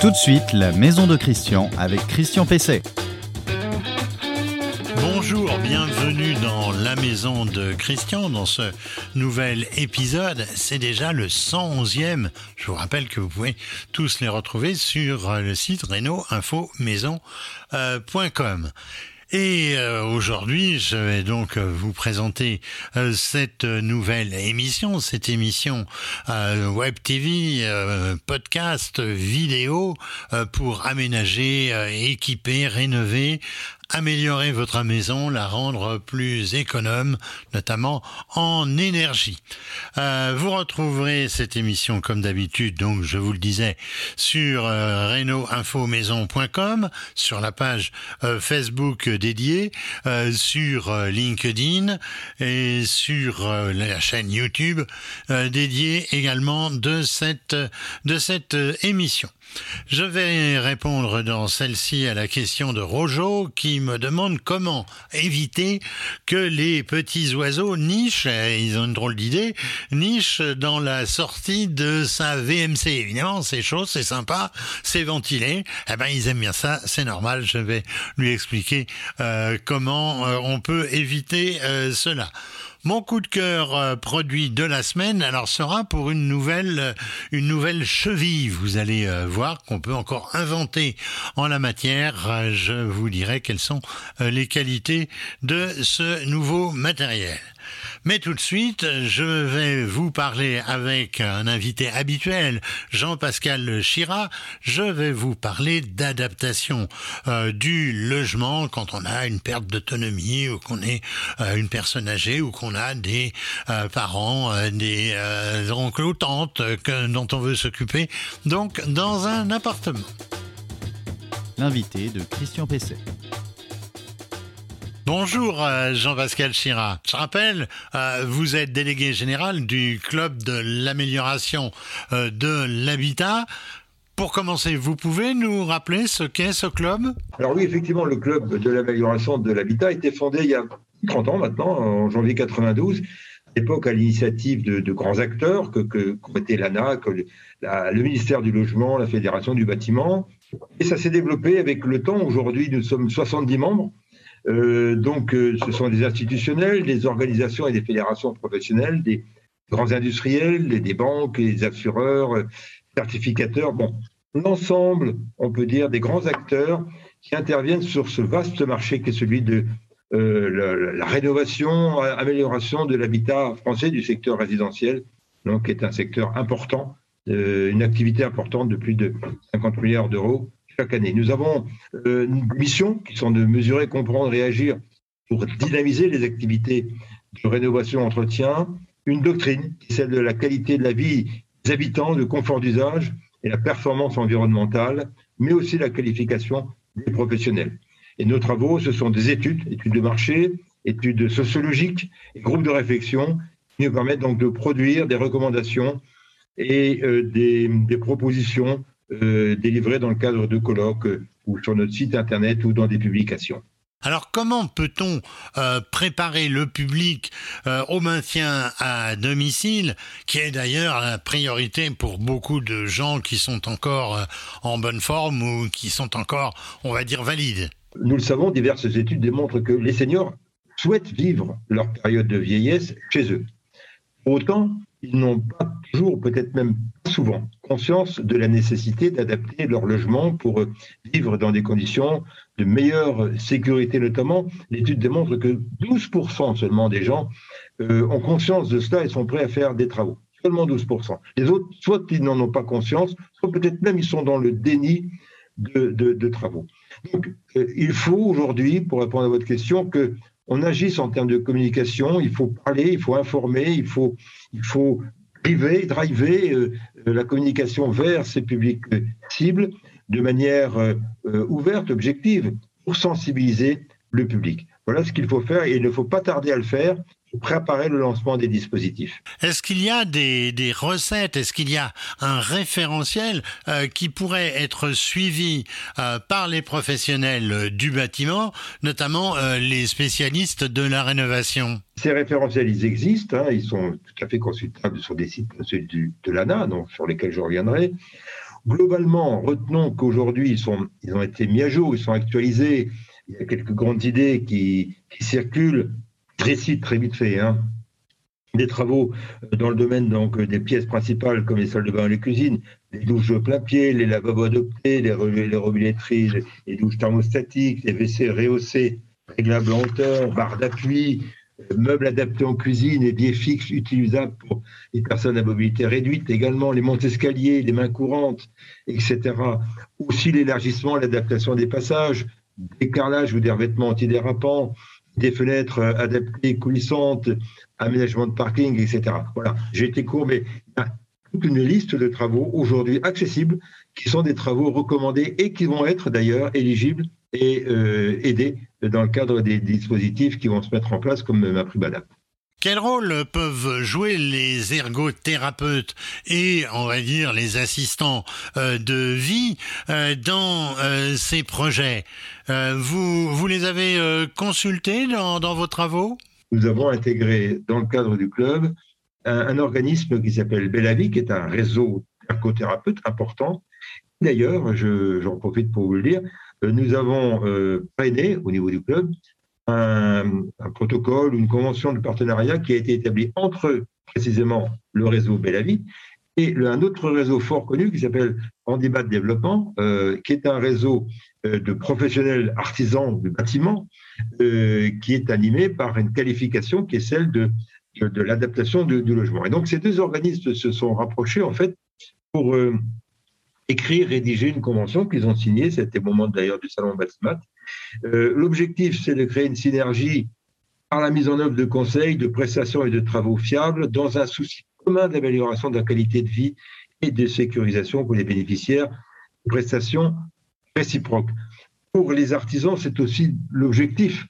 Tout de suite, la maison de Christian avec Christian Pesset. Bonjour, bienvenue dans la maison de Christian, dans ce nouvel épisode. C'est déjà le 111e. Je vous rappelle que vous pouvez tous les retrouver sur le site reno-info-maison.com. Et euh, aujourd'hui, je vais donc euh, vous présenter euh, cette nouvelle émission, cette émission web TV, podcast, vidéo pour aménager, équiper, rénover améliorer votre maison, la rendre plus économe, notamment en énergie. Euh, vous retrouverez cette émission comme d'habitude, donc je vous le disais, sur euh, reno-info-maison.com, sur la page euh, Facebook dédiée, euh, sur LinkedIn et sur la chaîne YouTube dédiée également de cette de cette émission. Je vais répondre dans celle-ci à la question de Rojo qui me demande comment éviter que les petits oiseaux nichent, ils ont une drôle d'idée, nichent dans la sortie de sa VMC. Évidemment, c'est chaud, c'est sympa, c'est ventilé. Eh ben, ils aiment bien ça, c'est normal. Je vais lui expliquer euh, comment euh, on peut éviter euh, cela. Mon coup de cœur euh, produit de la semaine, alors sera pour une nouvelle, euh, une nouvelle cheville. Vous allez euh, voir qu'on peut encore inventer en la matière. Je vous dirai quelles sont les qualités de ce nouveau matériel. Mais tout de suite, je vais vous parler avec un invité habituel, Jean-Pascal Chira. Je vais vous parler d'adaptation euh, du logement quand on a une perte d'autonomie ou qu'on est euh, une personne âgée ou qu'on a des euh, parents, des oncles ou tantes dont on veut s'occuper. Donc, dans un appartement. L'invité de Christian Pesset. Bonjour euh, Jean-Pascal Chira. Je rappelle, euh, vous êtes délégué général du club de l'amélioration euh, de l'habitat. Pour commencer, vous pouvez nous rappeler ce qu'est ce club? Alors oui, effectivement, le club de l'amélioration de l'habitat a été fondé il y a 30 ans maintenant, en janvier 92, à l'époque à l'initiative de, grands acteurs que, que, que le ministère du Logement, la Fédération du Bâtiment. Et ça s'est développé avec le temps. Aujourd'hui, nous sommes 70 membres. Euh, donc, euh, ce sont des institutionnels, des organisations et des fédérations professionnelles, des grands industriels, des, banques, des assureurs, euh, certificateurs. Bon, l'ensemble, on peut dire, des grands acteurs qui interviennent sur ce vaste marché qui est celui de la, rénovation, amélioration de l'habitat français du secteur résidentiel, donc qui est un secteur important, une activité importante de plus de 50 milliards d'euros chaque année. Nous avons euh, une mission qui sont de mesurer, comprendre et agir pour dynamiser les activités de rénovation entretien, une doctrine qui est celle de la qualité de la vie des habitants, de confort d'usage et la performance environnementale, mais aussi la qualification des professionnels. Et nos travaux, ce sont des études, études de marché, études sociologiques et groupes de réflexion qui nous permettent donc de produire des recommandations et euh, des, des propositions euh, délivrés dans le cadre de colloques euh, ou sur notre site internet ou dans des publications. Alors comment peut-on euh, préparer le public au maintien à domicile, qui est d'ailleurs la priorité pour beaucoup de gens qui sont encore en bonne forme ou qui sont encore, on va dire, valides? Nous le savons, diverses études démontrent que les seniors souhaitent vivre leur période de vieillesse chez eux. Autant, ils n'ont pas toujours, peut-être même souvent, conscience de la nécessité d'adapter leur logement pour vivre dans des conditions de meilleure sécurité notamment. L'étude démontre que 12% seulement des gens euh, ont conscience de cela et sont prêts à faire des travaux. Seulement 12%. Les autres, soit ils n'en ont pas conscience, soit peut-être même ils sont dans le déni de, travaux. Donc, euh, il faut aujourd'hui, pour répondre à votre question, que on agisse en termes de communication, il faut parler, il faut informer, il faut, il faut driver, driver euh, euh, la communication vers ces publics cibles de manière euh, ouverte, objective, pour sensibiliser le public. Voilà ce qu'il faut faire et il ne faut pas tarder à le faire préparer le lancement des dispositifs. Est-ce qu'il y a des, recettes, est-ce qu'il y a un référentiel euh, qui pourrait être suivi euh, par les professionnels du bâtiment, notamment euh, les spécialistes de la rénovation? Ces référentiels, ils existent, hein, ils sont tout à fait consultables sur des sites de l'ANA, donc, sur lesquels je reviendrai globalement, retenons qu'aujourd'hui, ils, sont, ils ont été mis à jour, ils sont actualisés. Il y a quelques grandes idées qui, qui circulent. Récite très vite fait. Hein. Des travaux dans le domaine donc, des pièces principales comme les salles de bain et les cuisines, les douches plein pied, les lavabos adoptés, les, les robinetteries, les douches thermostatiques, les WC rehaussés, réglables en hauteur, barres d'appui, meubles adaptés en cuisine et biais fixes utilisables pour les personnes à mobilité réduite, également les montes escaliers, les mains courantes, etc. Aussi l'élargissement, l'adaptation des passages, des carrelages ou des revêtements antidérapants, des fenêtres adaptées, coulissantes, aménagement de parking, etc. Voilà, j'ai été court, mais il y a toute une liste de travaux aujourd'hui accessibles qui sont des travaux recommandés et qui vont être d'ailleurs éligibles et euh, aidés dans le cadre des dispositifs qui vont se mettre en place comme ma MaPriMadapt. Quel rôle peuvent jouer les ergothérapeutes et, on va dire, les assistants euh, de vie euh, dans ces projets? Vous, vous les avez consultés dans, dans, vos travaux? Nous avons intégré dans le cadre du club un, organisme qui s'appelle Bellavie, qui est un réseau d'ergothérapeutes important. D'ailleurs, j'en profite pour vous le dire, euh, nous avons euh, au niveau du club un, un, protocole, une convention de partenariat qui a été établie entre précisément le réseau Bellavie et un autre réseau fort connu qui s'appelle Handibat Développement, euh, qui est un réseau euh, de professionnels artisans du bâtiment euh, qui est animé par une qualification qui est celle de, de, de l'adaptation du logement. Et donc ces deux organismes se sont rapprochés en fait pour écrire, rédiger une convention qu'ils ont signée. C'était au moment d'ailleurs du salon Batsmat. Euh, L'objectif, c'est de créer une synergie par la mise en œuvre de conseils, de prestations et de travaux fiables dans un souci commun d'amélioration de la qualité de vie et de sécurisation pour les bénéficiaires de prestations réciproques. Pour les artisans, c'est aussi l'objectif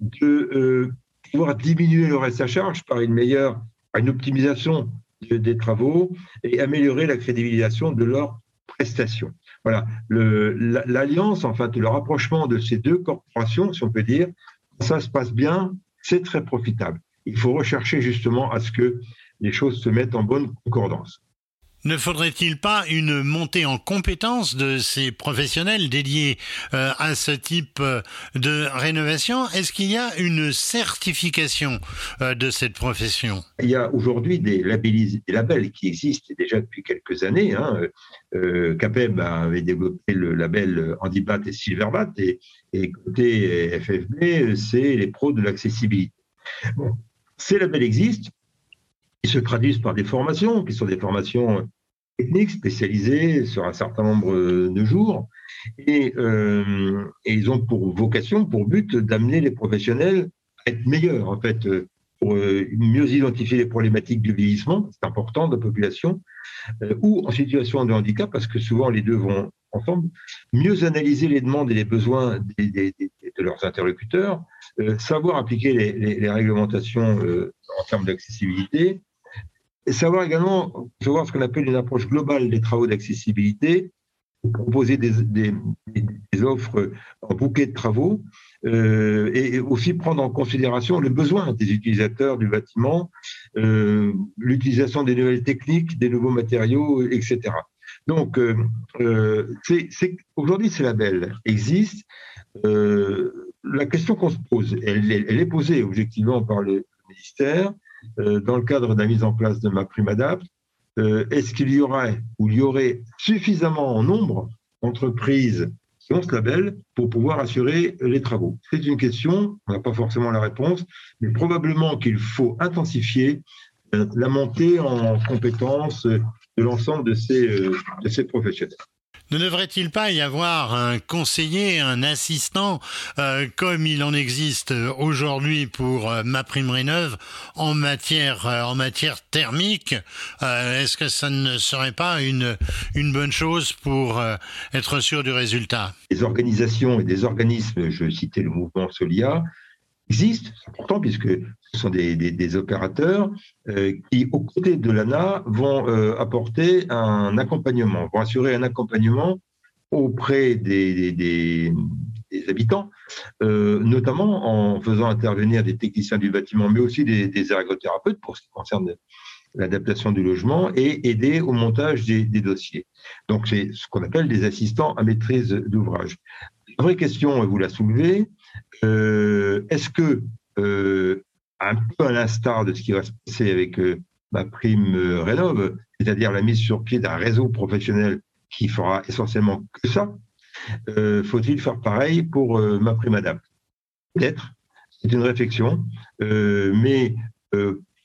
de euh, pouvoir diminuer le reste à charge par une meilleure, optimisation des travaux et améliorer la crédibilisation de leurs prestations. Voilà, l'alliance, en fait, le rapprochement de ces deux corporations, si on peut dire, ça se passe bien, c'est très profitable. Il faut rechercher justement à ce que les choses se mettent en bonne concordance. Ne faudrait-il pas une montée en compétence de ces professionnels dédiés euh, à ce type euh, de rénovation? Est-ce qu'il y a une certification euh, de cette profession? Il y a aujourd'hui des, labels qui existent déjà depuis quelques années. Hein. CAPEB avait développé le label Handibat et Silverbat et, côté FFB, c'est les pros de l'accessibilité. Ces labels existent se traduisent par des formations, qui sont des formations techniques spécialisées sur un certain nombre de jours. Et, euh, ils ont pour vocation, pour but, d'amener les professionnels à être meilleurs, en fait, pour euh, mieux identifier les problématiques du vieillissement, c'est important, de la population, euh, ou en situation de handicap, parce que souvent les deux vont ensemble, mieux analyser les demandes et les besoins de leurs interlocuteurs, savoir appliquer les, réglementations en termes d'accessibilité, et savoir également savoir ce qu'on appelle une approche globale des travaux d'accessibilité, proposer des, des, des, offres en bouquet de travaux euh, et aussi prendre en considération les besoins des utilisateurs du bâtiment, euh, l'utilisation des nouvelles techniques, des nouveaux matériaux, etc. Donc, euh, euh aujourd'hui, ces labels existent. Euh, la question qu'on se pose, elle, elle, est posée objectivement par le ministère dans le cadre de la mise en place de ma prime adapt. Euh, est-ce qu'il y aurait ou il y aurait suffisamment en nombre d'entreprises qui ont ce label pour pouvoir assurer les travaux? C'est une question, on n'a pas forcément la réponse, mais probablement qu'il faut intensifier euh, la montée en compétences de l'ensemble de ces professionnels. Ne devrait-il pas y avoir un conseiller, un assistant, euh, comme il en existe aujourd'hui pour euh, ma prime rénove en matière euh, en matière thermique? Est-ce que ça ne serait pas une une bonne chose pour être sûr du résultat? Des organisations et des organismes, je citais le mouvement Solia, existent, c'est important puisque ce sont des, des, des opérateurs euh, qui, aux côtés de l'ANA, vont euh, apporter un accompagnement, vont assurer un accompagnement auprès des, des habitants, euh, notamment en faisant intervenir des techniciens du bâtiment, mais aussi des, ergothérapeutes pour ce qui concerne l'adaptation du logement et aider au montage des, dossiers. Donc c'est ce qu'on appelle des assistants à maîtrise d'ouvrage. La vraie question, vous la soulevez, est-ce que, euh, un peu à l'instar de ce qui va se passer avec euh, ma prime Rénov, c'est-à-dire la mise sur pied d'un réseau professionnel qui fera essentiellement que ça, faut-il faire pareil pour ma prime Adapt Peut-être, c'est une réflexion, mais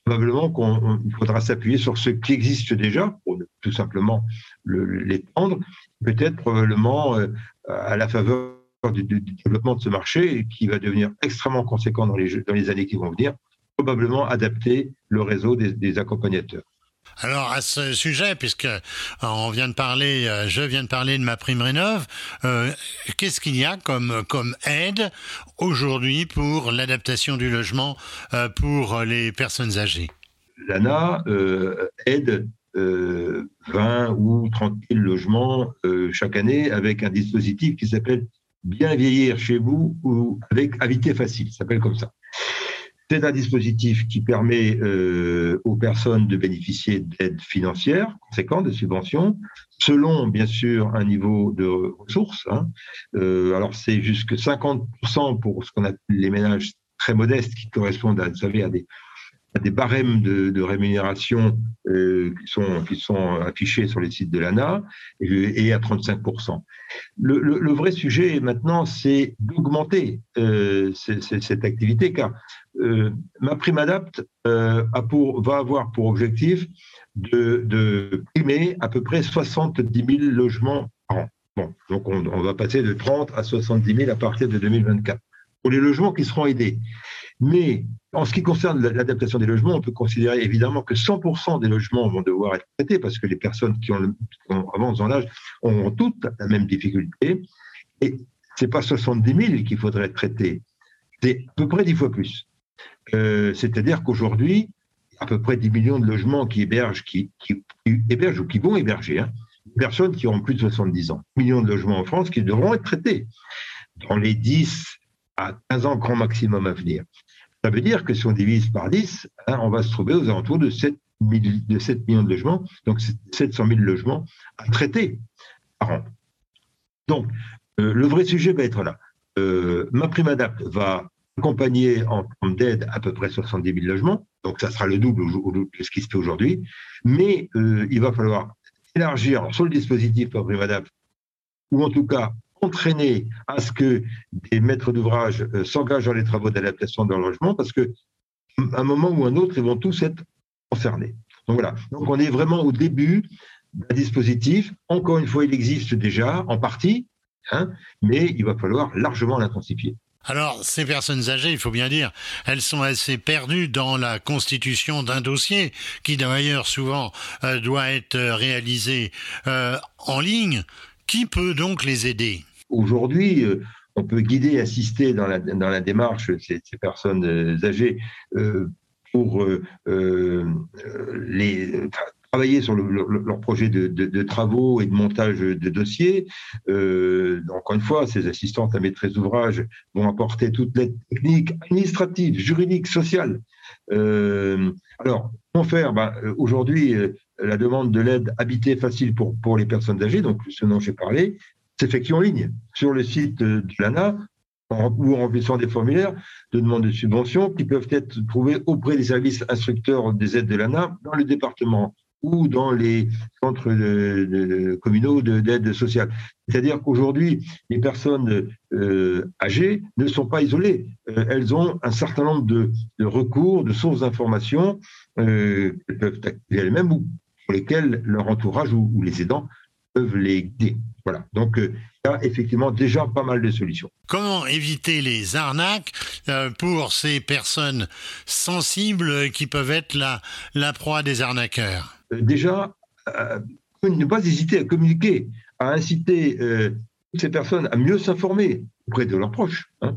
probablement qu'il faudra s'appuyer sur ce qui existe déjà pour tout simplement l'étendre, peut-être probablement à la faveur du, développement de ce marché qui va devenir extrêmement conséquent dans les, dans les années qui vont venir, probablement adapter le réseau des, accompagnateurs. Alors à ce sujet, puisque euh, on vient de parler, euh, je viens de parler de ma prime rénov, euh, qu'est-ce qu'il y a comme comme aide aujourd'hui pour l'adaptation du logement pour les personnes âgées? L'ANA aide 20 ou 30 000 logements chaque année avec un dispositif qui s'appelle bien vieillir chez vous ou avec habiter facile, ça s'appelle comme ça. C'est un dispositif qui permet euh, aux personnes de bénéficier d'aides financières conséquentes, de subventions, selon bien sûr un niveau de ressources. Hein. Euh, alors c'est jusque 50% pour ce qu'on appelle les ménages très modestes qui correspondent à, vous savez, à des, des barèmes de, rémunération euh, qui, sont, affichés sur les sites de l'ANA et, à 35%. Le, vrai sujet maintenant, c'est d'augmenter euh, cette activité car euh, ma prime adapt a pour, va avoir pour objectif de, de, primer à peu près 70 000 logements par an. Bon, donc on, on va passer de 30 à 70 000 à partir de 2024 pour les logements qui seront aidés. Mais en ce qui concerne l'adaptation des logements, on peut considérer évidemment que 100% des logements vont devoir être traités parce que les personnes qui ont, avancent dans l'âge ont toutes la même difficulté. Et ce n'est pas 70 000 qu'il faudrait traiter, c'est à peu près 10 fois plus. Euh, c'est-à-dire qu'aujourd'hui, à peu près 10 millions de logements qui hébergent, qui, hébergent ou qui vont héberger, hein, personnes qui auront plus de 70 ans. Millions de logements en France qui devront être traités dans les 10 à 15 ans grand maximum à venir. Ça veut dire que si on divise par 10, hein, on va se trouver aux alentours de 7, de 7 millions de logements, donc 700 000 logements à traiter par an. Donc, euh, le vrai sujet va être là. Euh, ma prime adapt va accompagner en termes d'aide à peu près 70 000 logements, donc ça sera le double de ce qui se fait aujourd'hui, mais euh, il va falloir élargir sur le dispositif ma prime adapt, ou en tout cas entraîner à ce que des maîtres d'ouvrage euh, s'engagent dans les travaux d'adaptation de leur logement parce que un moment ou un autre, ils vont tous être concernés. Donc voilà. Donc on est vraiment au début d'un dispositif. Encore une fois, il existe déjà en partie, hein, mais il va falloir largement l'intensifier. Alors, ces personnes âgées, il faut bien dire, elles sont assez perdues dans la constitution d'un dossier qui d'ailleurs souvent euh, doit être réalisé euh, en ligne. Qui peut donc les aider? Aujourd'hui, euh, on peut guider assister dans la, démarche ces, personnes euh, âgées euh, pour travailler sur leur projet de, de, travaux et de montage de dossiers. encore une fois, ces assistantes à maîtrise d'ouvrage vont apporter toute l'aide technique, administrative, juridique, sociale. alors, comment faire? Ben, Aujourd'hui, la demande de l'aide habitée facile pour, pour les personnes âgées, donc ce dont j'ai parlé, s'effectue en ligne sur le site de l'ANA ou en remplissant des formulaires de demande de subvention qui peuvent être trouvés auprès des services instructeurs des aides de l'ANA dans le département ou dans les centres communaux d'aide sociale. C'est-à-dire qu'aujourd'hui, les personnes euh, âgées ne sont pas isolées. Euh, elles ont un certain nombre de, recours, de sources d'informations euh, qu'elles peuvent activer elles-mêmes ou pour lesquelles leur entourage ou les aidants peuvent les guider. Voilà. Donc, euh, il y a effectivement déjà pas mal de solutions. Comment éviter les arnaques euh, pour ces personnes sensibles qui peuvent être la, la proie des arnaqueurs? Euh, Déjà, ne pas hésiter à communiquer, à inciter ces personnes à mieux s'informer auprès de leurs proches. Hein.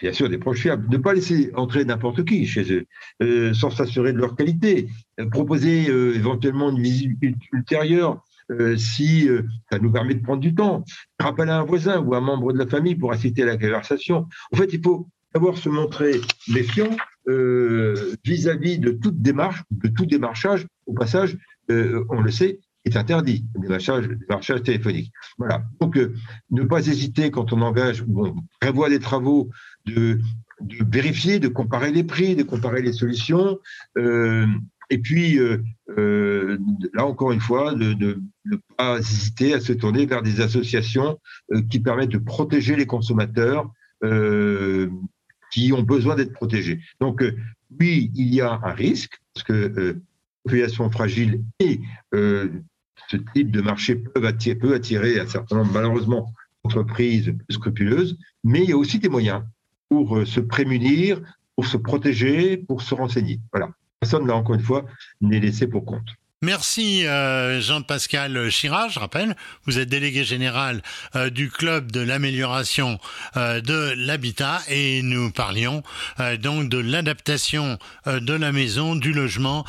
Bien sûr, des proches fiables. Ne pas laisser entrer n'importe qui chez eux, sans s'assurer de leur qualité. proposer éventuellement une visite ultérieure euh, si euh, ça nous permet de prendre du temps, rappeler un voisin ou un membre de la famille pour assister à la conversation. En fait, il faut savoir se montrer méfiant vis-à-vis de toute démarche, de tout démarchage. Au passage, on le sait, est interdit, le démarchage, démarchage téléphonique. Voilà. Donc, ne pas hésiter quand on engage ou on prévoit des travaux de, vérifier, de comparer les prix, de comparer les solutions. Euh, et puis, euh, euh, là encore une fois, ne pas hésiter à se tourner vers des associations qui permettent de protéger les consommateurs qui ont besoin d'être protégés. Donc, oui, il y a un risque, parce que population fragile et ce type de marché peut attirer, un certain nombre, malheureusement, d'entreprises scrupuleuses, mais il y a aussi des moyens pour se prémunir, pour se protéger, pour se renseigner. Voilà. Personne, là, encore une fois, n'est laissé pour compte. Merci euh, Jean-Pascal Chirard, je rappelle, vous êtes délégué général euh, du club de l'amélioration euh, de l'habitat et nous parlions donc de l'adaptation de la maison, du logement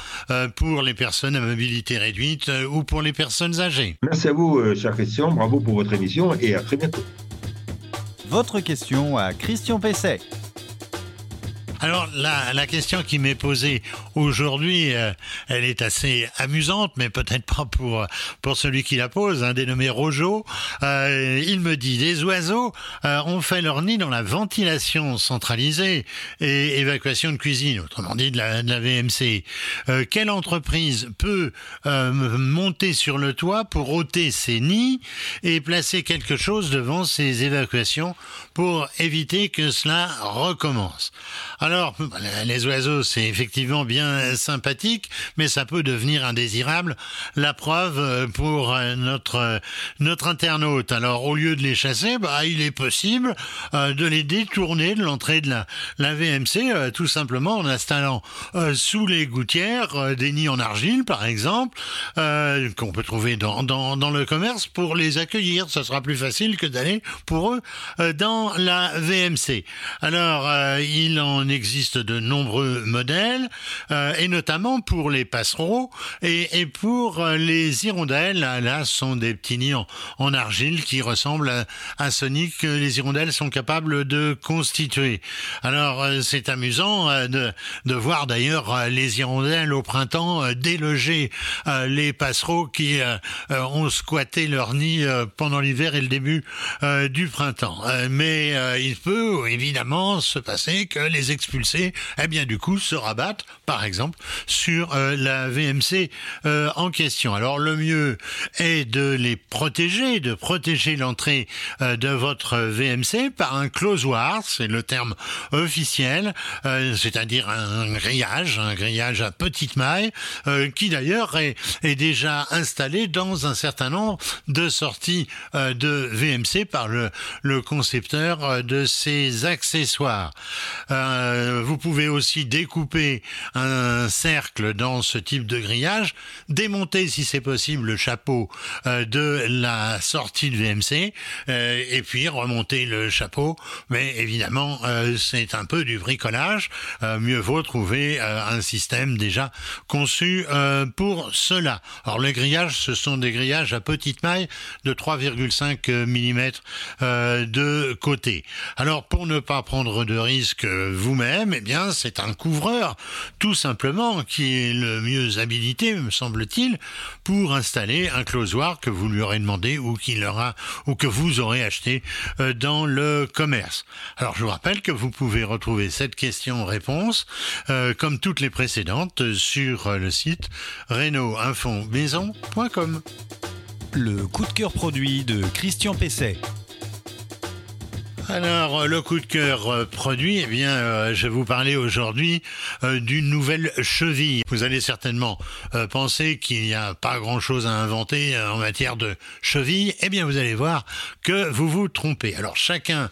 pour les personnes à mobilité réduite ou pour les personnes âgées. Merci à vous, cher Christian, bravo pour votre émission et à très bientôt. Votre question à Christian Pesset. Alors la, la question qui m'est posée aujourd'hui, euh, elle est assez amusante, mais peut-être pas pour pour celui qui la pose, un dénommé Rojo. Euh, il me dit des oiseaux euh, ont fait leur nid dans la ventilation centralisée et évacuation de cuisine, autrement dit de la, de la VMC. Euh, quelle entreprise peut monter sur le toit pour ôter ses nids et placer quelque chose devant ces évacuations pour éviter que cela recommence? Les oiseaux, c'est effectivement bien sympathique, mais ça peut devenir indésirable. La preuve euh, pour euh, notre euh, notre internaute. Alors, au lieu de les chasser, bah, il est possible de les détourner de l'entrée de la, VMC, tout simplement en installant sous les gouttières des nids en argile, par exemple, qu'on peut trouver dans le commerce pour les accueillir. Ça sera plus facile que d'aller pour eux dans la VMC. Alors, il en existe existe de nombreux modèles, euh, et notamment pour les passereaux et, pour euh, les hirondelles. Là, ce sont des petits nids en, argile qui ressemblent à, à ce nid que les hirondelles sont capables de constituer. Alors, euh, c'est amusant de, de voir d'ailleurs les hirondelles au printemps déloger les passereaux qui ont squatté leur nid pendant l'hiver et le début du printemps. mais il peut évidemment se passer que les expulsés, eh bien du coup se rabattent, par exemple, sur euh, la VMC euh, en question. Alors le mieux est de les protéger, de protéger l'entrée euh, de votre VMC par un closoir, c'est le terme officiel, c'est-à-dire un grillage, un grillage à petite maille, qui d'ailleurs est, déjà installé dans un certain nombre de sorties de VMC par le, concepteur de ces accessoires. Vous pouvez aussi découper un cercle dans ce type de grillage, démonter si c'est possible le chapeau euh, de la sortie de VMC euh, et puis remonter le chapeau. Mais évidemment, c'est un peu du bricolage. mieux vaut trouver un système déjà conçu pour cela. Alors les grillages, ce sont des grillages à petite maille de 3,5 mm de côté. Alors pour ne pas prendre de risques eh bien, c'est un couvreur, tout simplement, qui est le mieux habilité, me semble-t-il, pour installer un closoir que vous lui aurez demandé ou qu'il aura, ou que vous aurez acheté euh, dans le commerce. Alors, je vous rappelle que vous pouvez retrouver cette question-réponse, euh, comme toutes les précédentes, sur le site reno maisoncom Le coup de cœur produit de Christian Pesset. Alors, le coup de cœur euh, produit, eh bien, euh, je vais vous parler aujourd'hui euh, d'une nouvelle cheville. Vous allez certainement penser qu'il n'y a pas grand-chose à inventer en matière de cheville. Eh bien, vous allez voir que vous vous trompez. Alors, chacun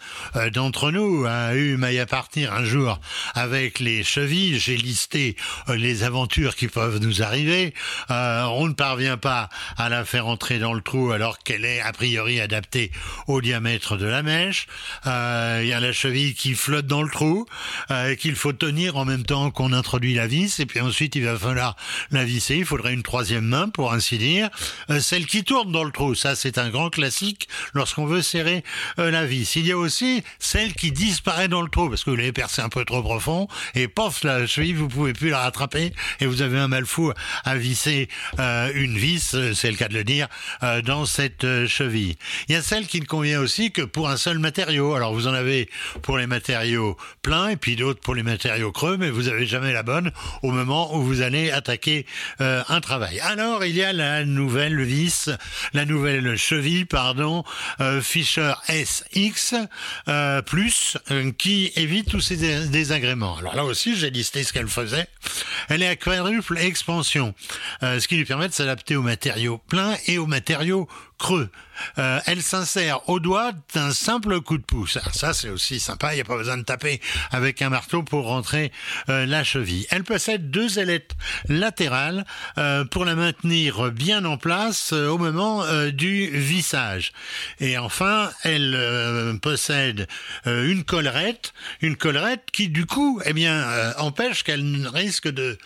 d'entre nous a eu maille à partir un jour avec les chevilles. J'ai listé les aventures qui peuvent nous arriver. on ne parvient pas à la faire entrer dans le trou alors qu'elle est a priori adaptée au diamètre de la mèche. Il y a la cheville qui flotte dans le trou, qu'il faut tenir en même temps qu'on introduit la vis, et puis ensuite il va falloir la visser. Il faudrait une troisième main, pour ainsi dire, celle qui tourne dans le trou. Ça, c'est un grand classique lorsqu'on veut serrer la vis. Il y a aussi celle qui disparaît dans le trou parce que vous l'avez percé un peu trop profond et pof la cheville vous pouvez plus la rattraper et vous avez un mal fou à visser euh, une vis, c'est le cas de le dire, euh, dans cette euh, cheville. Il y a celle qui ne convient aussi que pour un seul matériau. Alors vous en avez pour les matériaux pleins et puis d'autres pour les matériaux creux, mais vous avez jamais la bonne au moment où vous allez attaquer un travail. Alors il y a la nouvelle vis, la nouvelle cheville, pardon, Fisher SX plus qui évite tous ces désagréments. Alors là aussi, j'ai listé ce qu'elle faisait. Elle est à quadruple expansion, euh, ce qui lui permet de s'adapter aux matériaux pleins et aux matériaux creux. Euh, elle s'insère au doigt d'un simple coup de pouce. ça, c'est aussi sympa. Il n'y a pas besoin de taper avec un marteau pour rentrer euh, la cheville. Elle possède deux ailettes latérales euh, pour la maintenir bien en place au moment du vissage. Et enfin, elle possède une collerette, une collerette qui du coup, eh bien, empêche qu'elle risque de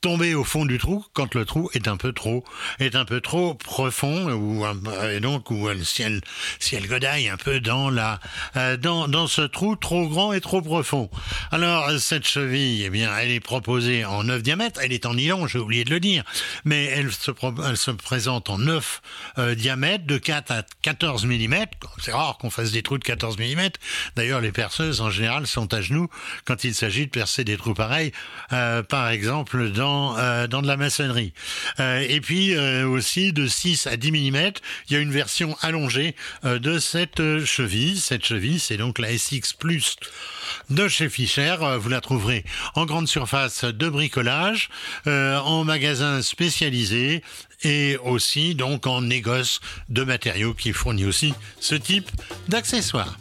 tomber au fond du trou quand le trou est un peu trop est un peu trop profond ou et donc ou si elle si elle godaille un peu dans la euh, dans dans ce trou trop grand et trop profond. Alors cette cheville eh bien elle est proposée en 9 diamètres, elle est en nylon, j'ai oublié de le dire, mais elle se elle se présente en 9 euh, diamètres de 4 à 14 mm. C'est rare qu'on fasse des trous de 14 mm. D'ailleurs les perceuses en général sont à genoux quand il s'agit de percer des trous pareils euh, par exemple dans euh, dans, de la maçonnerie. Euh, et puis euh, aussi de 6 à 10 mm, il y a une version allongée de cette cheville. Cette cheville, c'est donc la SX Plus de chez Fischer. Vous la trouverez en grande surface de bricolage, en magasin spécialisé et aussi donc en négoce de matériaux qui fournit aussi ce type d'accessoires.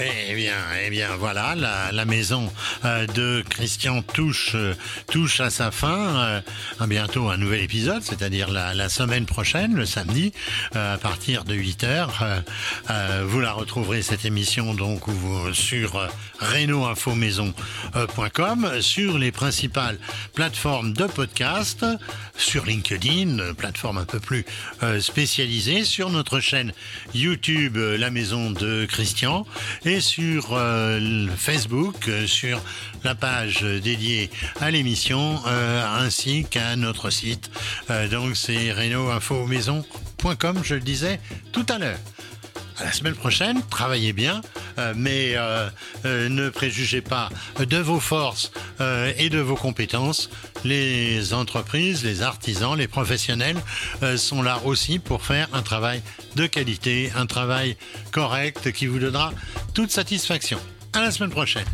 Eh bien, eh bien, voilà, la, maison euh, de Christian touche euh, touche à sa fin. Euh, bientôt un nouvel épisode, c'est-à-dire la, semaine prochaine, le samedi, à partir de 8 h vous la retrouverez cette émission donc sur reno-info-maison.com, sur les principales plateformes de podcast, sur LinkedIn, plateforme un peu plus spécialisée, sur notre chaîne YouTube, la maison de Christian sur euh, Facebook, euh, sur la page dédiée à l'émission, euh, ainsi qu'à notre site. donc c'est reno-info-maison.com, je le disais tout à l'heure à la semaine prochaine, travaillez bien, mais ne préjugez pas de vos forces et de vos compétences. Les entreprises, les artisans, les professionnels sont là aussi pour faire un travail de qualité, un travail correct qui vous donnera toute satisfaction. À la semaine prochaine.